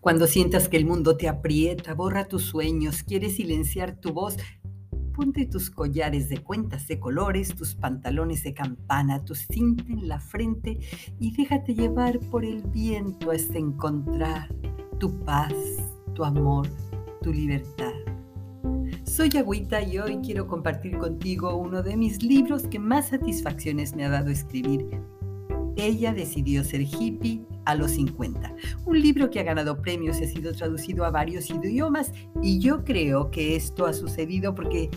Cuando sientas que el mundo te aprieta, borra tus sueños, quieres silenciar tu voz, ponte tus collares de cuentas de colores, tus pantalones de campana, tu cinta en la frente y déjate llevar por el viento hasta encontrar tu paz, tu amor, tu libertad. Soy Agüita y hoy quiero compartir contigo uno de mis libros que más satisfacciones me ha dado escribir. Ella decidió ser hippie a los 50. Un libro que ha ganado premios y ha sido traducido a varios idiomas y yo creo que esto ha sucedido porque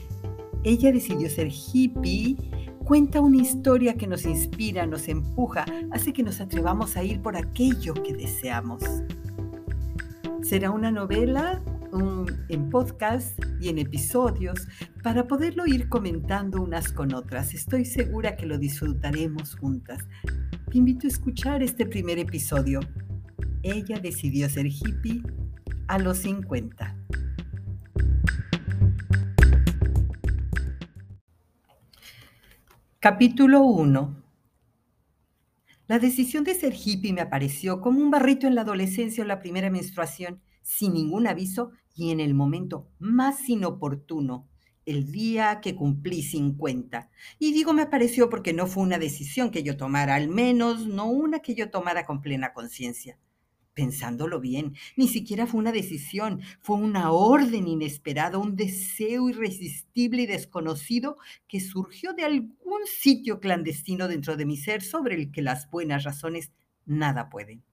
ella decidió ser hippie, cuenta una historia que nos inspira, nos empuja, hace que nos atrevamos a ir por aquello que deseamos. Será una novela en podcast y en episodios para poderlo ir comentando unas con otras. Estoy segura que lo disfrutaremos juntas. Te invito a escuchar este primer episodio. Ella decidió ser hippie a los 50. Capítulo 1 La decisión de ser hippie me apareció como un barrito en la adolescencia o la primera menstruación, sin ningún aviso y en el momento más inoportuno el día que cumplí 50. Y digo me pareció porque no fue una decisión que yo tomara, al menos no una que yo tomara con plena conciencia. Pensándolo bien, ni siquiera fue una decisión, fue una orden inesperada, un deseo irresistible y desconocido que surgió de algún sitio clandestino dentro de mi ser sobre el que las buenas razones nada pueden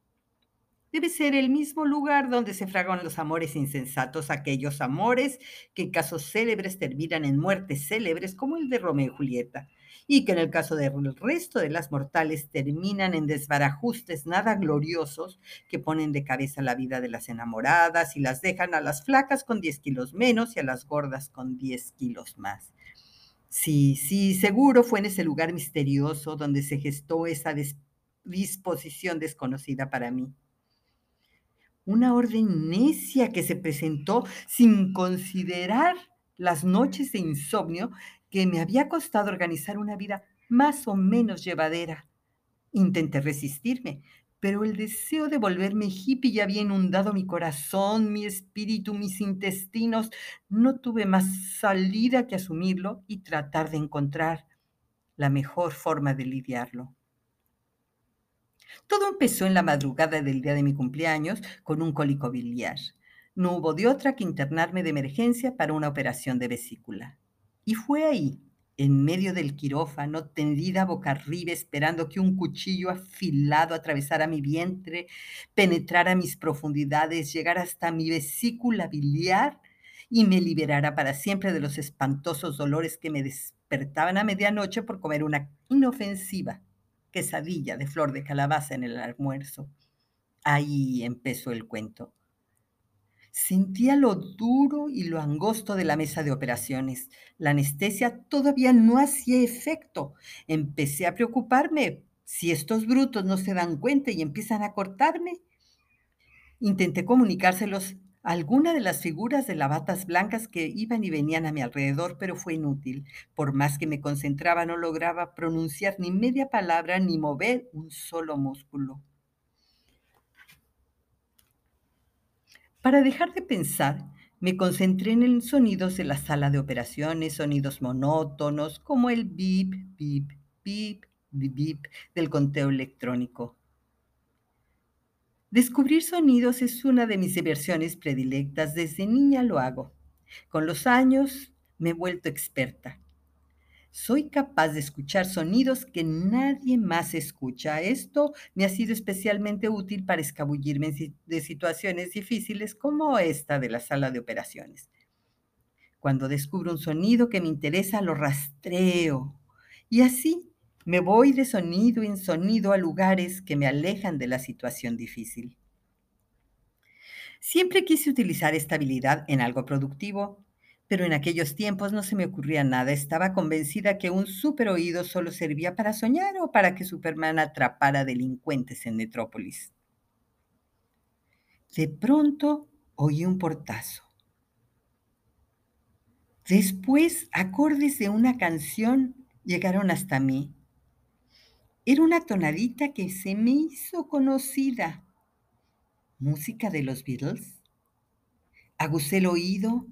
debe ser el mismo lugar donde se fragan los amores insensatos, aquellos amores que en casos célebres terminan en muertes célebres como el de Romeo y Julieta, y que en el caso del resto de las mortales terminan en desbarajustes nada gloriosos que ponen de cabeza la vida de las enamoradas y las dejan a las flacas con 10 kilos menos y a las gordas con 10 kilos más. Sí, sí, seguro fue en ese lugar misterioso donde se gestó esa disposición desconocida para mí una orden necia que se presentó sin considerar las noches de insomnio que me había costado organizar una vida más o menos llevadera. Intenté resistirme, pero el deseo de volverme hippie ya había inundado mi corazón, mi espíritu, mis intestinos. No tuve más salida que asumirlo y tratar de encontrar la mejor forma de lidiarlo. Todo empezó en la madrugada del día de mi cumpleaños con un cólico biliar. No hubo de otra que internarme de emergencia para una operación de vesícula. Y fue ahí, en medio del quirófano, tendida boca arriba, esperando que un cuchillo afilado atravesara mi vientre, penetrara mis profundidades, llegara hasta mi vesícula biliar y me liberara para siempre de los espantosos dolores que me despertaban a medianoche por comer una inofensiva quesadilla de flor de calabaza en el almuerzo. Ahí empezó el cuento. Sentía lo duro y lo angosto de la mesa de operaciones. La anestesia todavía no hacía efecto. Empecé a preocuparme. Si estos brutos no se dan cuenta y empiezan a cortarme. Intenté comunicárselos alguna de las figuras de lavatas blancas que iban y venían a mi alrededor, pero fue inútil. Por más que me concentraba, no lograba pronunciar ni media palabra ni mover un solo músculo. Para dejar de pensar, me concentré en los sonidos de la sala de operaciones, sonidos monótonos como el bip, bip, bip, bip, bip del conteo electrónico. Descubrir sonidos es una de mis diversiones predilectas. Desde niña lo hago. Con los años me he vuelto experta. Soy capaz de escuchar sonidos que nadie más escucha. Esto me ha sido especialmente útil para escabullirme de situaciones difíciles como esta de la sala de operaciones. Cuando descubro un sonido que me interesa, lo rastreo. Y así me voy de sonido en sonido a lugares que me alejan de la situación difícil. Siempre quise utilizar esta habilidad en algo productivo, pero en aquellos tiempos no se me ocurría nada. Estaba convencida que un super oído solo servía para soñar o para que Superman atrapara delincuentes en Metrópolis. De pronto oí un portazo. Después, acordes de una canción llegaron hasta mí. Era una tonadita que se me hizo conocida. música de los Beatles. Aguzé el oído,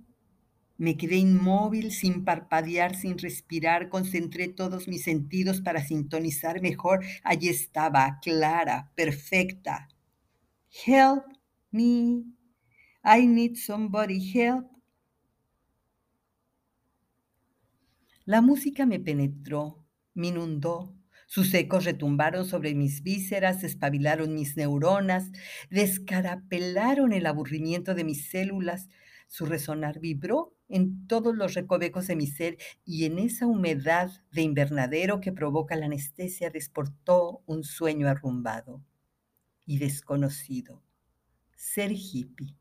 me quedé inmóvil, sin parpadear, sin respirar, concentré todos mis sentidos para sintonizar mejor. Allí estaba, clara, perfecta. Help me, I need somebody help. La música me penetró, me inundó, sus ecos retumbaron sobre mis vísceras, espabilaron mis neuronas, descarapelaron el aburrimiento de mis células. Su resonar vibró en todos los recovecos de mi ser y en esa humedad de invernadero que provoca la anestesia desportó un sueño arrumbado y desconocido. Ser hippie.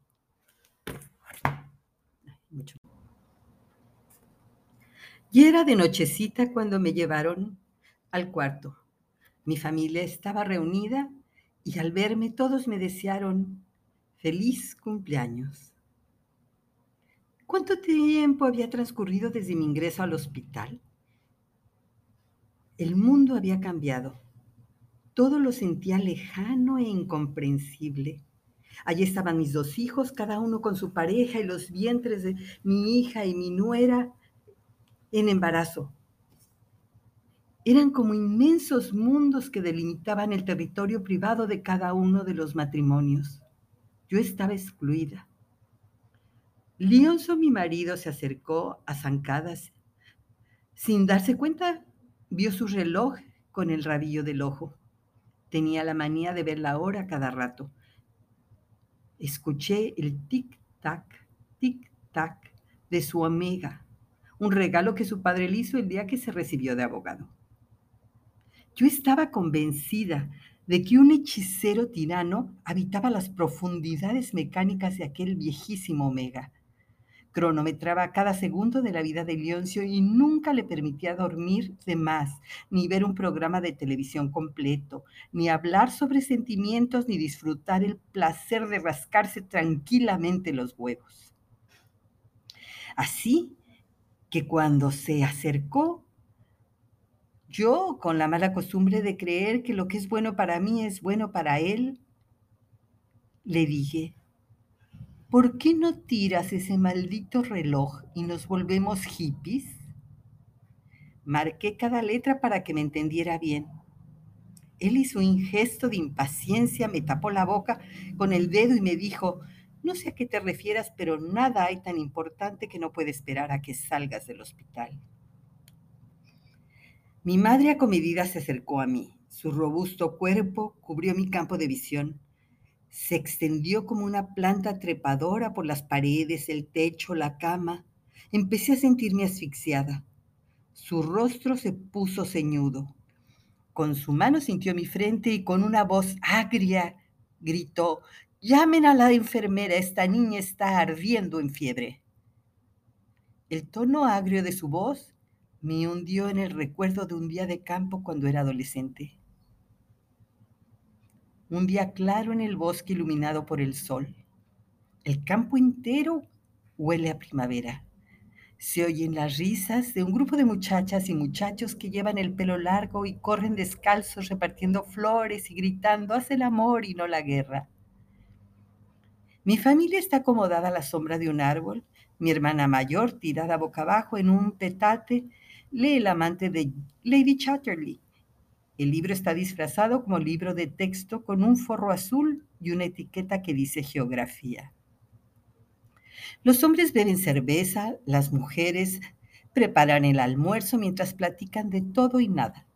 Y era de nochecita cuando me llevaron al cuarto. Mi familia estaba reunida y al verme todos me desearon feliz cumpleaños. ¿Cuánto tiempo había transcurrido desde mi ingreso al hospital? El mundo había cambiado. Todo lo sentía lejano e incomprensible. Allí estaban mis dos hijos, cada uno con su pareja y los vientres de mi hija y mi nuera en embarazo. Eran como inmensos mundos que delimitaban el territorio privado de cada uno de los matrimonios. Yo estaba excluida. Lionso, mi marido, se acercó a zancadas. Sin darse cuenta, vio su reloj con el rabillo del ojo. Tenía la manía de ver la hora cada rato. Escuché el tic-tac, tic-tac de su omega un regalo que su padre le hizo el día que se recibió de abogado. Yo estaba convencida de que un hechicero tirano habitaba las profundidades mecánicas de aquel viejísimo Omega. Cronometraba cada segundo de la vida de Leoncio y nunca le permitía dormir de más, ni ver un programa de televisión completo, ni hablar sobre sentimientos, ni disfrutar el placer de rascarse tranquilamente los huevos. Así que cuando se acercó, yo, con la mala costumbre de creer que lo que es bueno para mí es bueno para él, le dije, ¿por qué no tiras ese maldito reloj y nos volvemos hippies? Marqué cada letra para que me entendiera bien. Él hizo un gesto de impaciencia, me tapó la boca con el dedo y me dijo, no sé a qué te refieras, pero nada hay tan importante que no puede esperar a que salgas del hospital. Mi madre acomedida se acercó a mí. Su robusto cuerpo cubrió mi campo de visión. Se extendió como una planta trepadora por las paredes, el techo, la cama. Empecé a sentirme asfixiada. Su rostro se puso ceñudo. Con su mano sintió mi frente y con una voz agria gritó, Llamen a la enfermera, esta niña está ardiendo en fiebre. El tono agrio de su voz me hundió en el recuerdo de un día de campo cuando era adolescente. Un día claro en el bosque iluminado por el sol. El campo entero huele a primavera. Se oyen las risas de un grupo de muchachas y muchachos que llevan el pelo largo y corren descalzos repartiendo flores y gritando, haz el amor y no la guerra. Mi familia está acomodada a la sombra de un árbol. Mi hermana mayor, tirada boca abajo en un petate, lee El amante de Lady Chatterley. El libro está disfrazado como libro de texto con un forro azul y una etiqueta que dice geografía. Los hombres beben cerveza, las mujeres preparan el almuerzo mientras platican de todo y nada.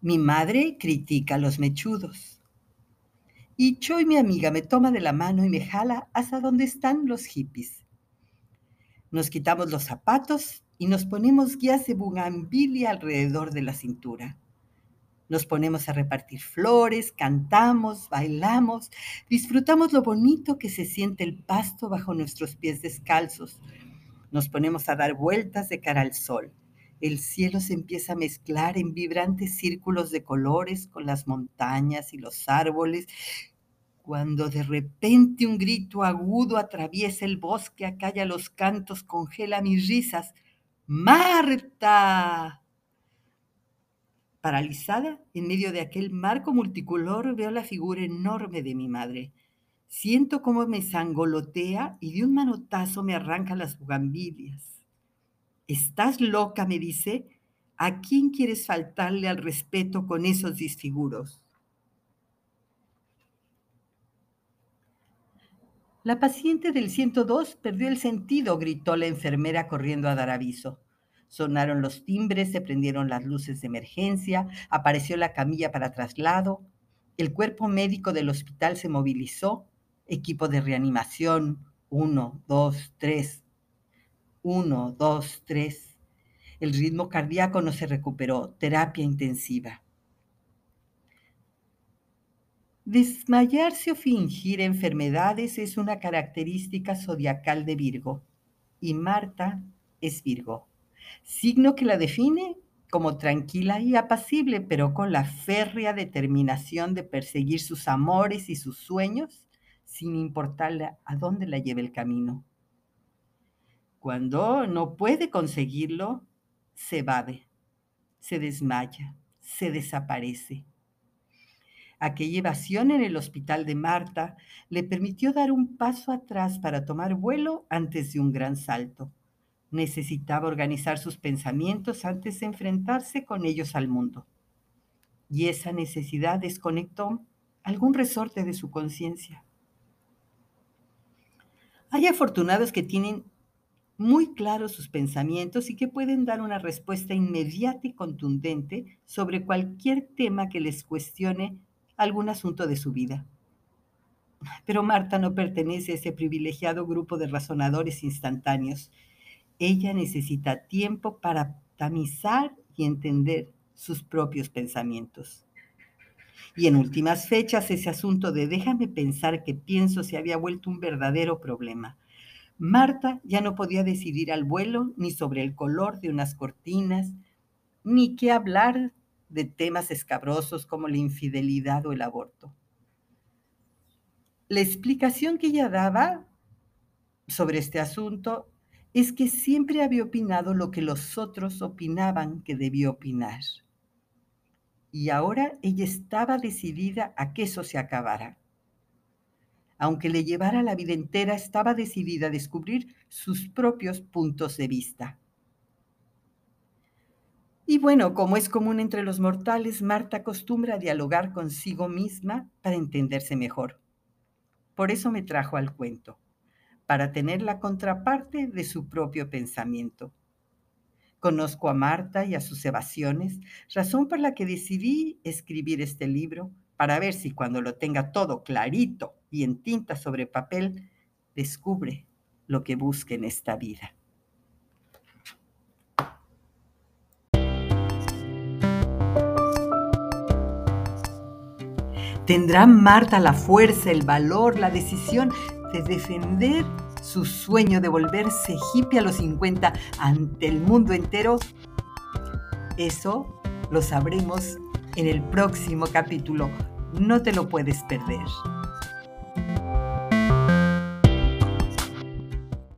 Mi madre critica a los mechudos. Y Choi, mi amiga, me toma de la mano y me jala hasta donde están los hippies. Nos quitamos los zapatos y nos ponemos guías de bugambilia alrededor de la cintura. Nos ponemos a repartir flores, cantamos, bailamos, disfrutamos lo bonito que se siente el pasto bajo nuestros pies descalzos. Nos ponemos a dar vueltas de cara al sol. El cielo se empieza a mezclar en vibrantes círculos de colores con las montañas y los árboles cuando de repente un grito agudo atraviesa el bosque, acalla los cantos, congela mis risas. ¡Marta! Paralizada, en medio de aquel marco multicolor, veo la figura enorme de mi madre. Siento cómo me sangolotea y de un manotazo me arranca las bugambilias. Estás loca, me dice. ¿A quién quieres faltarle al respeto con esos disfiguros? La paciente del 102 perdió el sentido, gritó la enfermera corriendo a dar aviso. Sonaron los timbres, se prendieron las luces de emergencia, apareció la camilla para traslado, el cuerpo médico del hospital se movilizó, equipo de reanimación, uno, dos, tres, uno, dos, tres. El ritmo cardíaco no se recuperó, terapia intensiva. Desmayarse o fingir enfermedades es una característica zodiacal de Virgo y Marta es Virgo, signo que la define como tranquila y apacible, pero con la férrea determinación de perseguir sus amores y sus sueños sin importarle a dónde la lleve el camino. Cuando no puede conseguirlo, se evade, se desmaya, se desaparece Aquella evasión en el hospital de Marta le permitió dar un paso atrás para tomar vuelo antes de un gran salto. Necesitaba organizar sus pensamientos antes de enfrentarse con ellos al mundo. Y esa necesidad desconectó algún resorte de su conciencia. Hay afortunados que tienen muy claros sus pensamientos y que pueden dar una respuesta inmediata y contundente sobre cualquier tema que les cuestione algún asunto de su vida. Pero Marta no pertenece a ese privilegiado grupo de razonadores instantáneos. Ella necesita tiempo para tamizar y entender sus propios pensamientos. Y en últimas fechas ese asunto de déjame pensar que pienso se había vuelto un verdadero problema. Marta ya no podía decidir al vuelo ni sobre el color de unas cortinas, ni qué hablar de temas escabrosos como la infidelidad o el aborto. La explicación que ella daba sobre este asunto es que siempre había opinado lo que los otros opinaban que debía opinar. Y ahora ella estaba decidida a que eso se acabara. Aunque le llevara la vida entera, estaba decidida a descubrir sus propios puntos de vista. Y bueno, como es común entre los mortales, Marta acostumbra a dialogar consigo misma para entenderse mejor. Por eso me trajo al cuento, para tener la contraparte de su propio pensamiento. Conozco a Marta y a sus evasiones, razón por la que decidí escribir este libro, para ver si cuando lo tenga todo clarito y en tinta sobre papel, descubre lo que busca en esta vida. ¿Tendrá Marta la fuerza, el valor, la decisión de defender su sueño de volverse hippie a los 50 ante el mundo entero? Eso lo sabremos en el próximo capítulo. No te lo puedes perder.